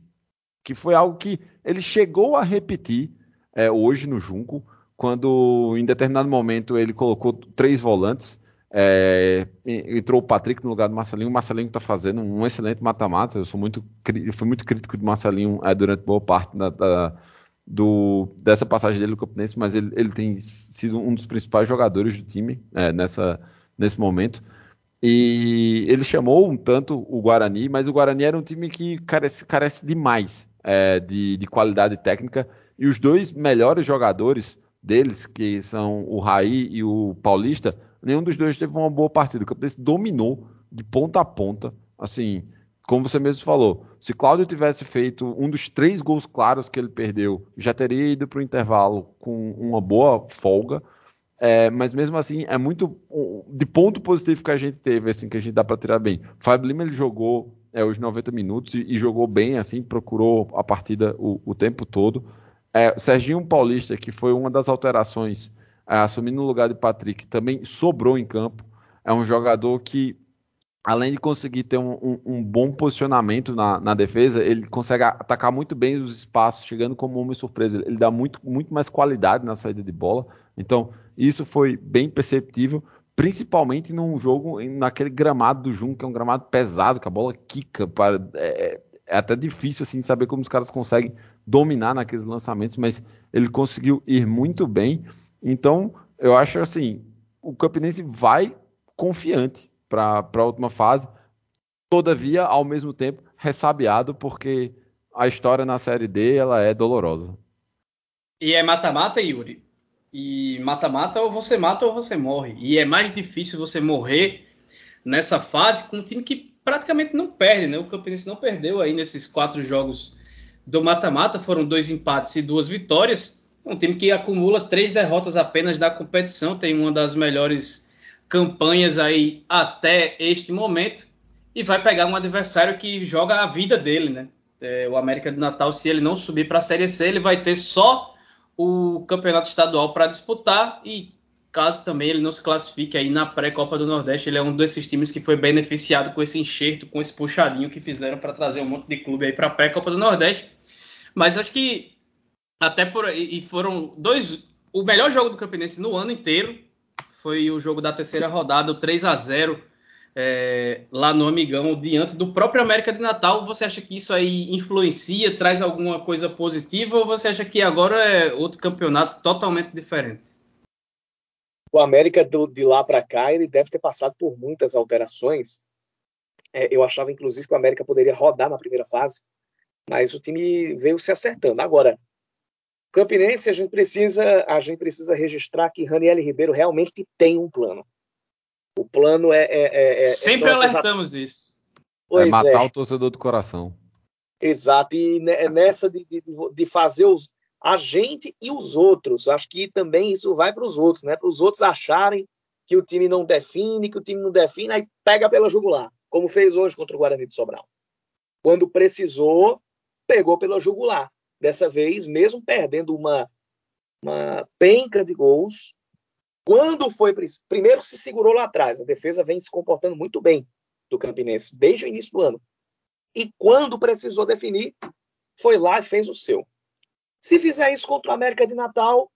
que foi algo que ele chegou a repetir é, hoje no Junco, quando em determinado momento ele colocou três volantes, é, entrou o Patrick no lugar do Marcelinho. O Marcelinho está fazendo um excelente mata-mata. Eu sou muito, fui muito crítico do Marcelinho é, durante boa parte da, da, do, dessa passagem dele no Campinense, mas ele, ele tem sido um dos principais jogadores do time é, nessa, nesse momento. E ele chamou um tanto o Guarani, mas o Guarani era um time que carece, carece demais de, de qualidade técnica e os dois melhores jogadores deles, que são o Raí e o Paulista, nenhum dos dois teve uma boa partida. O Campinense dominou de ponta a ponta. Assim, como você mesmo falou, se Cláudio tivesse feito um dos três gols claros que ele perdeu, já teria ido para o intervalo com uma boa folga. É, mas mesmo assim, é muito de ponto positivo que a gente teve, assim, que a gente dá para tirar bem. Fábio Lima ele jogou é, os 90 minutos e, e, jogou bem, assim, procurou a partida o, o tempo todo. É, Serginho Paulista, que foi uma das alterações, é, assumindo o lugar de Patrick, também sobrou em campo. É um jogador que, além de conseguir ter um, um, um bom posicionamento na, na, defesa, ele consegue atacar muito bem os espaços, chegando como homem surpresa. Ele dá muito, muito mais qualidade na saída de bola. Então, isso foi bem perceptível, principalmente num jogo, naquele gramado do Jun, que é um gramado pesado, que a bola quica. Para, é, é até difícil assim saber como os caras conseguem dominar naqueles lançamentos, mas ele conseguiu ir muito bem. Então, eu acho assim, o Campinense vai confiante para a última fase, todavia, ao mesmo tempo, ressabiado, porque a história na Série D ela é dolorosa. E é mata-mata, Yuri. E mata-mata ou você mata ou você morre. E é mais difícil você morrer nessa fase com um time que praticamente não perde, né? O Campinense não perdeu aí nesses quatro jogos do mata-mata, foram dois empates e duas vitórias. Um time que acumula três derrotas apenas da competição, tem uma das melhores campanhas aí até este momento e vai pegar um adversário que joga a vida dele, né? É, o América do Natal, se ele não subir para a Série C, ele vai ter só o campeonato estadual para disputar e caso também ele não se classifique aí na pré-copa do Nordeste, ele é um desses times que foi beneficiado com esse enxerto, com esse puxadinho que fizeram para trazer um monte de clube aí para a pré-copa do Nordeste. Mas acho que até por e foram dois o melhor jogo do Campinense no ano inteiro foi o jogo da terceira rodada, o 3 a 0 é, lá no Amigão, diante do próprio América de Natal. Você acha que isso aí influencia, traz alguma coisa positiva, ou você acha que agora é outro campeonato totalmente diferente? O América do, de lá para cá ele deve ter passado por muitas alterações. É, eu achava inclusive que o América poderia rodar na primeira fase, mas o time veio se acertando. Agora, Campinense, a gente precisa, a gente precisa registrar que Raniel Ribeiro realmente tem um plano. O plano é. é, é, é Sempre alertamos isso. Pois é matar o torcedor do coração. Exato, e nessa de, de, de fazer os, a gente e os outros. Acho que também isso vai para os outros, né? Para os outros acharem que o time não define, que o time não define, aí pega pela jugular, como fez hoje contra o Guarani de Sobral. Quando precisou, pegou pela jugular. Dessa vez, mesmo perdendo uma, uma penca de gols, quando foi primeiro se segurou lá atrás, a defesa vem se comportando muito bem do Campinense desde o início do ano. E quando precisou definir, foi lá e fez o seu. Se fizer isso contra o América de Natal,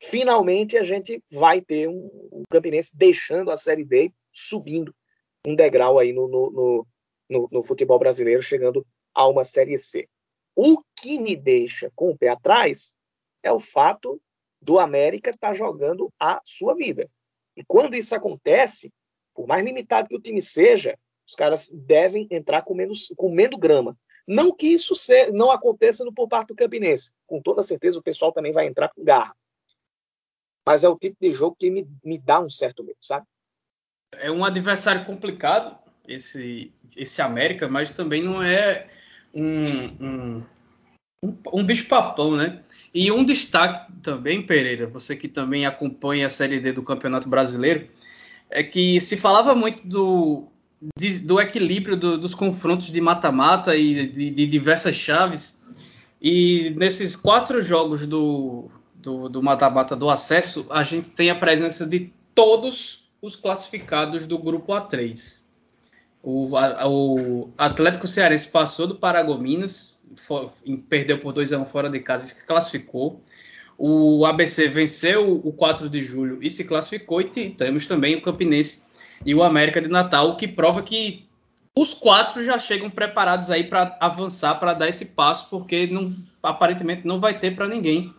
finalmente a gente vai ter um, um Campinense deixando a Série B, subindo um degrau aí no, no, no, no, futebol brasileiro, chegando a uma Série C. O que me deixa com o pé atrás é o fato do América estar tá jogando a sua vida. E quando isso acontece, por mais limitado que o time seja, os caras devem entrar com menos, comendo grama. Não que isso não aconteça no por parte do Campinense. Com toda certeza o pessoal também vai entrar com garra. Mas é o tipo de jogo que me, me dá um certo medo, sabe? É um adversário complicado, esse, esse América, mas também não é um, um, um, um bicho-papão, né? E um destaque também, Pereira, você que também acompanha a Série D do Campeonato Brasileiro, é que se falava muito do, de, do equilíbrio do, dos confrontos de mata-mata e de, de, diversas chaves. E nesses quatro jogos do do mata-mata do, acesso, a gente tem a presença de todos os classificados do grupo A3. O, a, o Atlético Cearense passou do Paragominas, for, perdeu por 2 a 1 fora de casa e se classificou. O ABC venceu o 4 de julho e se classificou. E temos também o Campinense e o América de Natal, o que prova que os quatro já chegam preparados aí para avançar, para dar esse passo, porque não, aparentemente não vai ter para ninguém.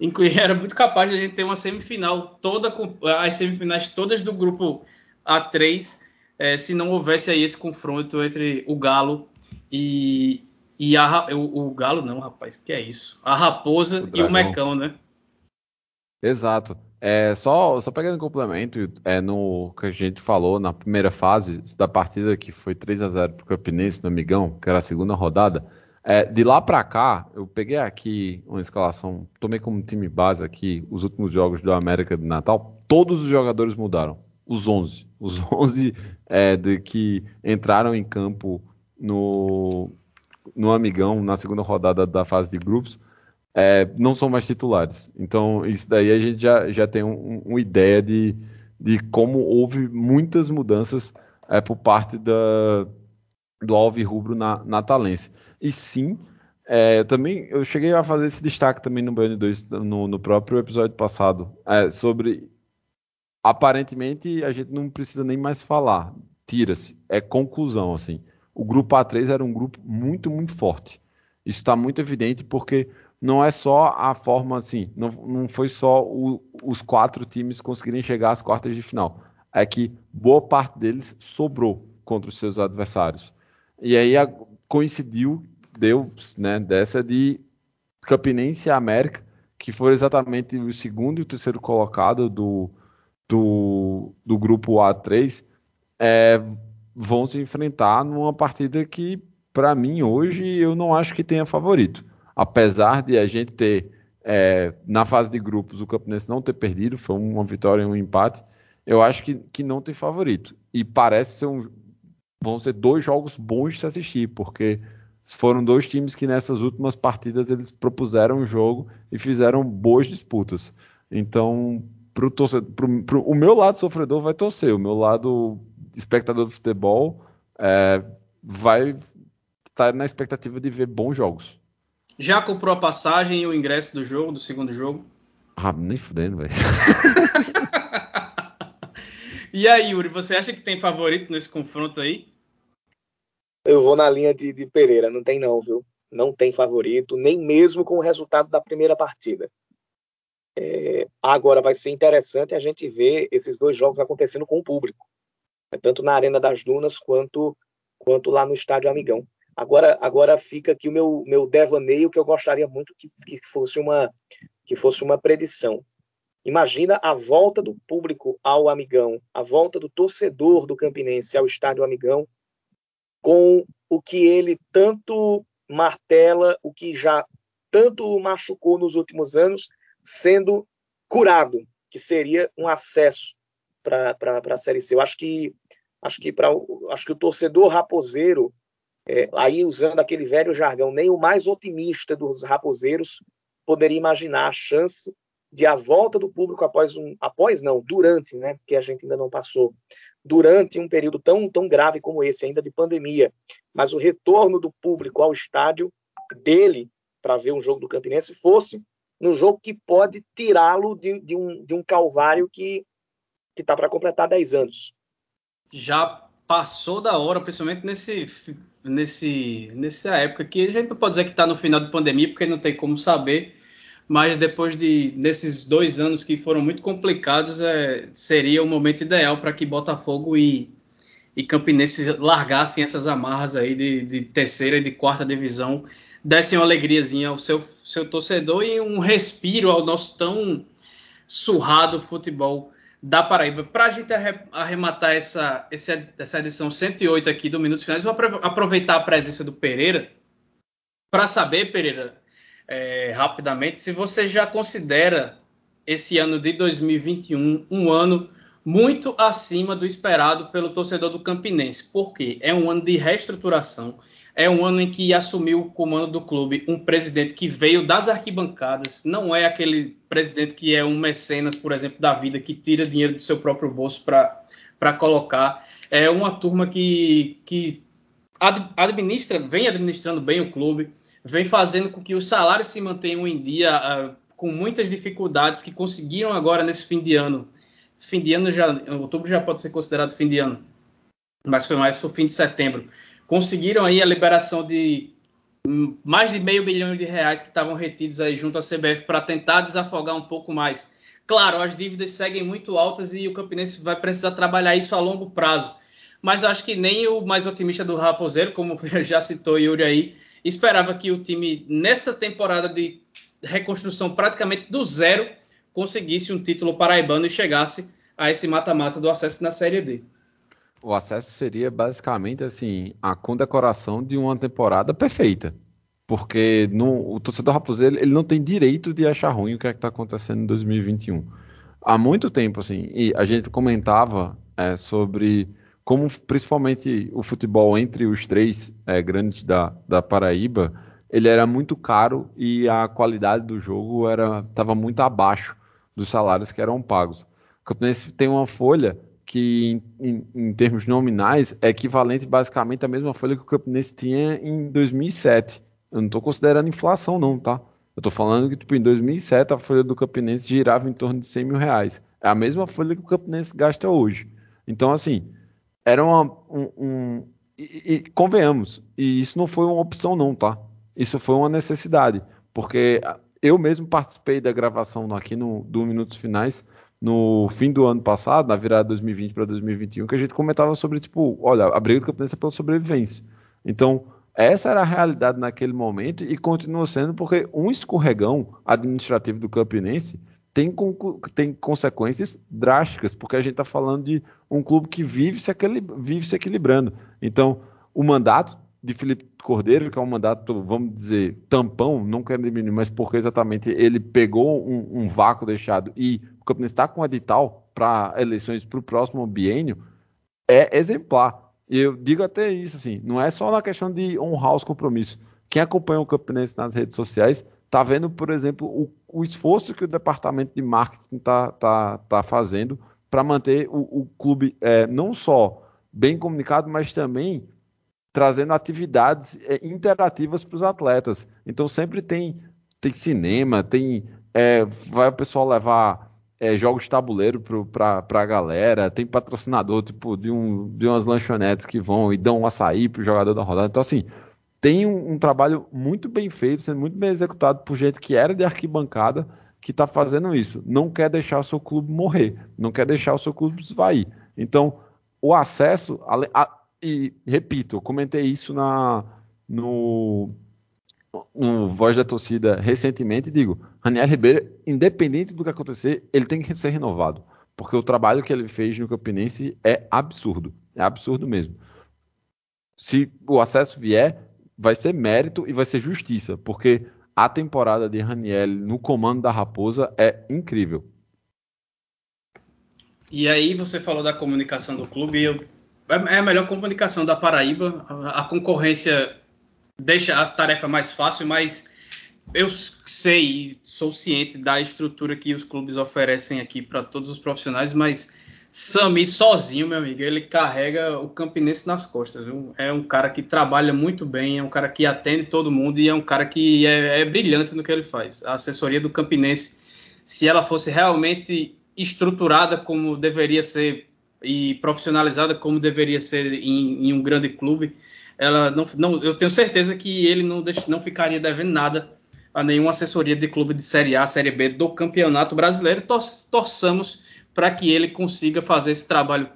Inclusive, era muito capaz de a gente ter uma semifinal toda, as semifinais todas do grupo A3, é, se não houvesse aí esse confronto entre o Galo e, e a, o, o Galo, não, rapaz, que é isso? A Raposa o e o Mecão, né? Exato. É, só, só pegando um complemento, é, no que a gente falou na primeira fase da partida, que foi 3 a 0 para o Campinense no Amigão, que era a segunda rodada, é, de lá para cá, eu peguei aqui uma escalação, tomei como time base aqui os últimos jogos do América de Natal, todos os jogadores mudaram, os 11. Os 11 é, de que entraram em campo no, no Amigão, na segunda rodada da fase de grupos, é, não são mais titulares. Então, isso daí a gente já, já tem um, uma ideia de, de como houve muitas mudanças é, por parte da, do Alvi Rubro na, natalense. E sim, é, também eu cheguei a fazer esse destaque também no BN2, no, no próprio episódio passado, é, sobre aparentemente a gente não precisa nem mais falar, tira-se, é conclusão assim. O grupo A3 era um grupo muito, muito forte. Isso está muito evidente porque não é só a forma assim, não, não foi só o, os quatro times conseguirem chegar às quartas de final. É que boa parte deles sobrou contra os seus adversários. E aí a, coincidiu, deu né, dessa de Campinense e América, que foi exatamente o segundo e o terceiro colocado do, do, do grupo A3, é, vão se enfrentar numa partida que, para mim, hoje, eu não acho que tenha favorito apesar de a gente ter é, na fase de grupos o Campinense não ter perdido, foi uma vitória e um empate, eu acho que, que não tem favorito. E parece ser um, vão ser dois jogos bons de se assistir, porque foram dois times que nessas últimas partidas eles propuseram o jogo e fizeram boas disputas. Então, pro torcedor, pro, pro, o meu lado sofredor vai torcer, o meu lado espectador de futebol é, vai estar na expectativa de ver bons jogos. Já comprou a passagem e o ingresso do jogo, do segundo jogo? Ah, nem fudendo, velho. e aí, Yuri, você acha que tem favorito nesse confronto aí? Eu vou na linha de, de Pereira, não tem não, viu? Não tem favorito, nem mesmo com o resultado da primeira partida. É, agora vai ser interessante a gente ver esses dois jogos acontecendo com o público, tanto na Arena das Dunas quanto, quanto lá no Estádio Amigão Agora, agora fica aqui o meu, meu devaneio que eu gostaria muito que, que, fosse uma, que fosse uma predição. Imagina a volta do público ao Amigão, a volta do torcedor do Campinense ao estádio Amigão, com o que ele tanto martela, o que já tanto machucou nos últimos anos, sendo curado, que seria um acesso para a Série C. Eu acho que acho que para acho que o torcedor raposeiro é, aí usando aquele velho jargão, nem o mais otimista dos raposeiros poderia imaginar a chance de a volta do público após um após não, durante, né, que a gente ainda não passou, durante um período tão tão grave como esse ainda de pandemia, mas o retorno do público ao estádio dele para ver um jogo do Campinense fosse no jogo que pode tirá-lo de, de, um, de um calvário que está para completar 10 anos. Já passou da hora, principalmente nesse, nesse, nessa época que a gente não pode dizer que está no final da pandemia, porque não tem como saber, mas depois de nesses dois anos que foram muito complicados, é, seria o momento ideal para que Botafogo e, e Campinense largassem essas amarras aí de, de terceira e de quarta divisão, dessem uma alegriazinha ao seu, seu torcedor e um respiro ao nosso tão surrado futebol da Paraíba. Para a gente arrematar essa, essa edição 108 aqui do Minutos Finais, vou aproveitar a presença do Pereira para saber, Pereira, é, rapidamente, se você já considera esse ano de 2021 um ano muito acima do esperado pelo torcedor do Campinense. Por quê? É um ano de reestruturação é um ano em que assumiu o comando do clube um presidente que veio das arquibancadas, não é aquele presidente que é um mecenas, por exemplo, da vida, que tira dinheiro do seu próprio bolso para colocar. É uma turma que, que administra, vem administrando bem o clube, vem fazendo com que os salários se mantenham em dia, uh, com muitas dificuldades que conseguiram agora nesse fim de ano. Fim de ano já, outubro já pode ser considerado fim de ano, mas foi mais o fim de setembro conseguiram aí a liberação de mais de meio bilhão de reais que estavam retidos aí junto à CBF para tentar desafogar um pouco mais. Claro, as dívidas seguem muito altas e o Campinense vai precisar trabalhar isso a longo prazo. Mas acho que nem o mais otimista do Raposeiro, como já citou Yuri aí, esperava que o time, nessa temporada de reconstrução praticamente do zero, conseguisse um título paraibano e chegasse a esse mata-mata do acesso na Série D o acesso seria basicamente assim a condecoração de uma temporada perfeita. Porque no, o torcedor raposeiro ele não tem direito de achar ruim o que é está acontecendo em 2021. Há muito tempo, assim, e a gente comentava é, sobre como principalmente o futebol entre os três é, grandes da, da Paraíba, ele era muito caro e a qualidade do jogo era estava muito abaixo dos salários que eram pagos. O Campinense tem uma folha que em, em, termos nominais é equivalente basicamente à mesma folha que o Campinense tinha em 2007. Eu não estou considerando inflação não, tá? Eu estou falando que tipo, em 2007 a folha do Campinense girava em torno de 100 mil reais. É a mesma folha que o Campinense gasta hoje. Então, assim, era uma, um... um e, e convenhamos, e isso não foi uma opção não, tá? Isso foi uma necessidade, porque eu mesmo participei da gravação aqui no, do Minutos Finais no fim do ano passado, na virada 2020 para 2021, que a gente comentava sobre, tipo, olha, a briga do Campinense é pela sobrevivência. Então, essa era a realidade naquele momento e continua sendo porque um escorregão administrativo do Campinense tem, tem consequências drásticas, porque a gente está falando de um clube que vive se, vive se equilibrando. Então, o mandato de Felipe Cordeiro, que é um mandato, vamos dizer, tampão, não quero diminuir, mas porque exatamente ele pegou um, um vácuo deixado e Campinense está com edital para eleições para o próximo biênio, é exemplar. Eu digo até isso, assim, não é só na questão de honrar os compromissos. Quem acompanha o Campinense nas redes sociais está vendo, por exemplo, o, o, esforço que o departamento de marketing está tá, tá fazendo para manter o, o clube é, não só bem comunicado, mas também trazendo atividades é, interativas para os atletas. Então sempre tem, tem cinema, tem é, vai o pessoal levar é, jogos de tabuleiro para a galera, tem patrocinador tipo de, um, de umas lanchonetes que vão e dão um açaí para o jogador da rodada. Então, assim, tem um, um, trabalho muito bem feito, sendo muito bem executado por gente que era de arquibancada que está fazendo isso. Não quer deixar o seu clube morrer, não quer deixar o seu clube esvair. Então, o acesso, e repito, eu comentei isso na, no, no Voz da Torcida recentemente e digo: Raniel Ribeiro, independente do que acontecer, ele tem que ser renovado. Porque o trabalho que ele fez no Campinense é absurdo. É absurdo mesmo. Se o acesso vier, vai ser mérito e vai ser justiça. Porque a temporada de Raniel no comando da Raposa é incrível. E aí você falou da comunicação do clube, eu, é, é a melhor comunicação da Paraíba. A, a concorrência deixa as tarefas mais fáceis, mas eu sei, sou ciente da estrutura que os clubes oferecem aqui para todos os profissionais, mas Sami sozinho, meu amigo, ele carrega o Campinense nas costas. Viu? É um cara que trabalha muito bem, é um cara que atende todo mundo e é um cara que é, é brilhante no que ele faz. A assessoria do Campinense, se ela fosse realmente estruturada como deveria ser e profissionalizada como deveria ser em, em um grande clube, ela não, não, eu tenho certeza que ele não, deixa, não ficaria devendo nada a nenhuma assessoria de clube de Série A, Série B do Campeonato Brasileiro. Tor torçamos para que ele consiga fazer esse trabalho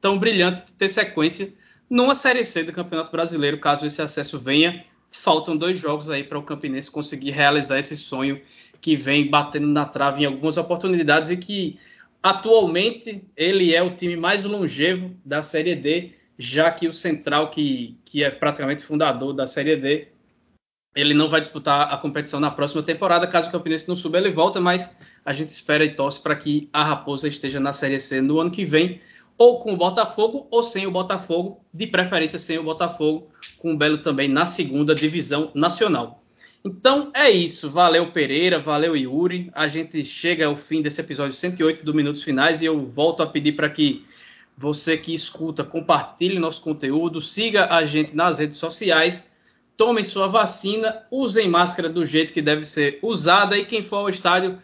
tão brilhante ter sequência numa Série C do Campeonato Brasileiro, caso esse acesso venha. Faltam dois jogos aí para o Campinense conseguir realizar esse sonho que vem batendo na trave em algumas oportunidades e que atualmente ele é o time mais longevo da Série D, já que o Central, que, que é praticamente fundador da Série D, ele não vai disputar a competição na próxima temporada. Caso o Campinense não suba, ele volta, mas a gente espera e torce para que a Raposa esteja na Série C no ano que vem, ou com o Botafogo, ou sem o Botafogo, de preferência sem o Botafogo, com o Belo também na segunda divisão nacional. Então é isso. Valeu, Pereira. Valeu, Yuri. A gente chega ao fim desse episódio 108 do Minutos Finais e eu volto a pedir para que você que escuta compartilhe nosso conteúdo, siga a gente nas redes sociais, tomem sua vacina, usem máscara do jeito que deve ser usada e quem for ao estádio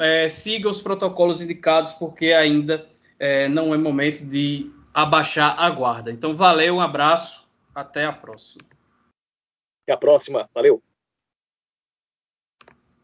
é, siga os protocolos indicados, porque ainda é, não é momento de abaixar a guarda. Então, valeu, um abraço, até a próxima. Até a próxima, valeu.